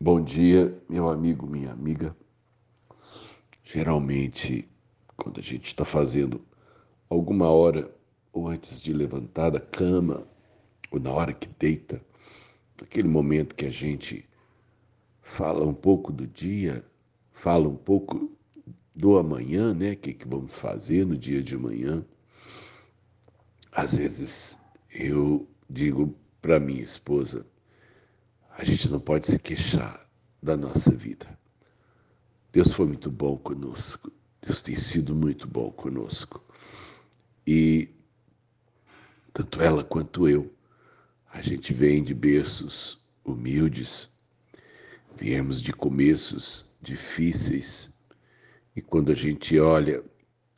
Bom dia, meu amigo, minha amiga. Geralmente, quando a gente está fazendo alguma hora ou antes de levantar da cama, ou na hora que deita, naquele momento que a gente fala um pouco do dia, fala um pouco do amanhã, né? O que, que vamos fazer no dia de amanhã. Às vezes eu digo para minha esposa, a gente não pode se queixar da nossa vida. Deus foi muito bom conosco. Deus tem sido muito bom conosco. E tanto ela quanto eu, a gente vem de berços humildes, viemos de começos difíceis. E quando a gente olha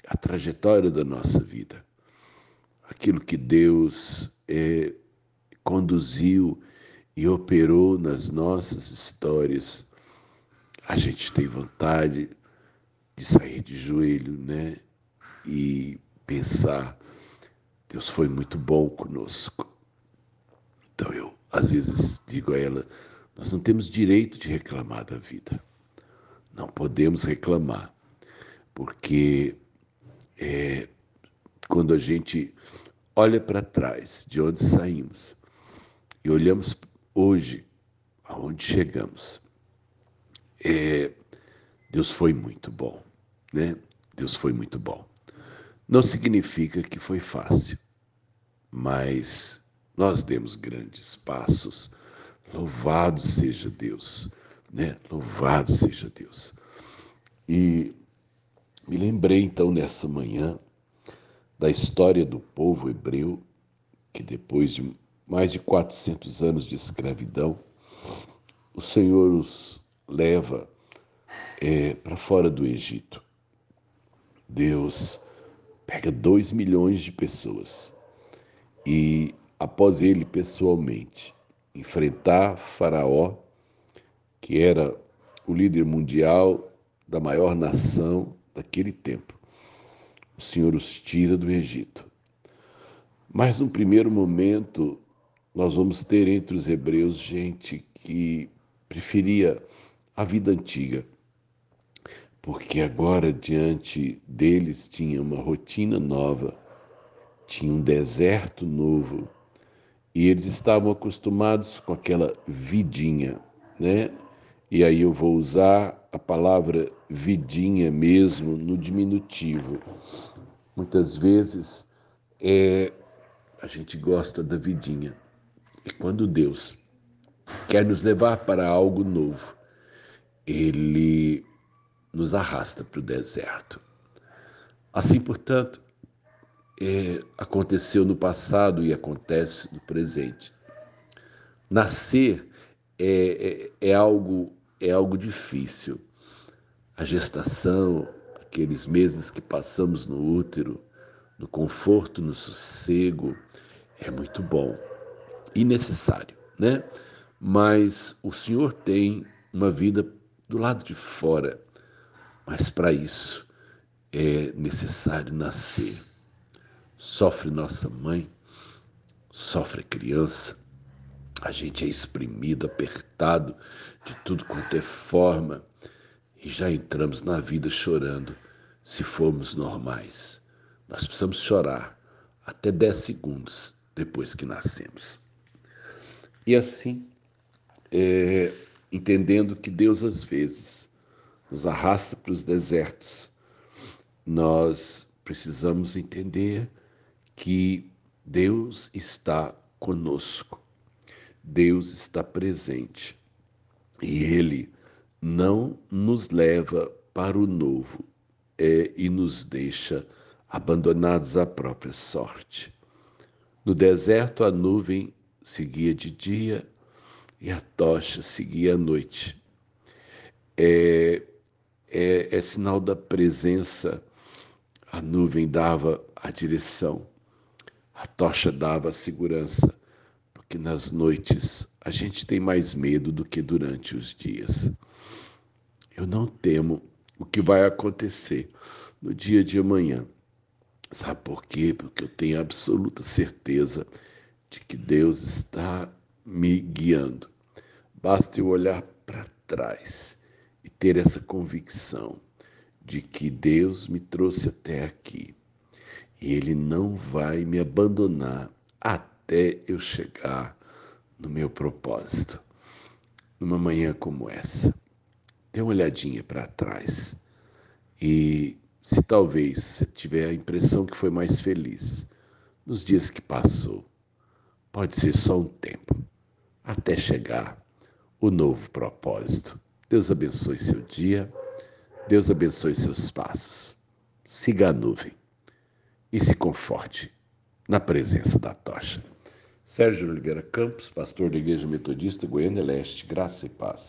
a trajetória da nossa vida, aquilo que Deus é, conduziu e operou nas nossas histórias, a gente tem vontade de sair de joelho, né? E pensar, Deus foi muito bom conosco. Então eu, às vezes, digo a ela, nós não temos direito de reclamar da vida. Não podemos reclamar, porque é, quando a gente olha para trás de onde saímos e olhamos hoje, aonde chegamos, é, Deus foi muito bom, né? Deus foi muito bom. Não significa que foi fácil, mas nós demos grandes passos. Louvado seja Deus, né? Louvado seja Deus. E me lembrei então nessa manhã da história do povo hebreu que depois de mais de 400 anos de escravidão, o Senhor os leva é, para fora do Egito. Deus pega dois milhões de pessoas e, após ele pessoalmente enfrentar Faraó, que era o líder mundial da maior nação daquele tempo, o Senhor os tira do Egito. Mas, num primeiro momento, nós vamos ter entre os hebreus gente que preferia a vida antiga, porque agora diante deles tinha uma rotina nova, tinha um deserto novo, e eles estavam acostumados com aquela vidinha, né? E aí eu vou usar a palavra vidinha mesmo no diminutivo. Muitas vezes é, a gente gosta da vidinha, e quando Deus quer nos levar para algo novo, ele nos arrasta para o deserto. Assim, portanto, é, aconteceu no passado e acontece no presente. Nascer é, é, é, algo, é algo difícil. A gestação, aqueles meses que passamos no útero, no conforto, no sossego, é muito bom e necessário, né? Mas o Senhor tem uma vida do lado de fora, mas para isso é necessário nascer. Sofre nossa mãe, sofre criança, a gente é exprimido, apertado de tudo quanto é forma e já entramos na vida chorando se formos normais. Nós precisamos chorar até 10 segundos depois que nascemos. E assim, é, entendendo que Deus às vezes nos arrasta para os desertos, nós precisamos entender que Deus está conosco, Deus está presente e Ele não nos leva para o novo é, e nos deixa abandonados à própria sorte. No deserto, a nuvem seguia de dia e a tocha seguia à noite. É, é, é sinal da presença. A nuvem dava a direção, a tocha dava a segurança, porque nas noites a gente tem mais medo do que durante os dias. Eu não temo o que vai acontecer no dia de amanhã. Sabe por quê? Porque eu tenho absoluta certeza de que Deus está me guiando. Basta eu olhar para trás e ter essa convicção de que Deus me trouxe até aqui e Ele não vai me abandonar até eu chegar no meu propósito. Numa manhã como essa, dê uma olhadinha para trás e se talvez você tiver a impressão que foi mais feliz nos dias que passou, pode ser só um tempo até chegar o novo propósito. Deus abençoe seu dia, Deus abençoe seus passos. Siga a nuvem e se conforte na presença da tocha. Sérgio Oliveira Campos, pastor da Igreja Metodista Goiânia Leste, graça e paz.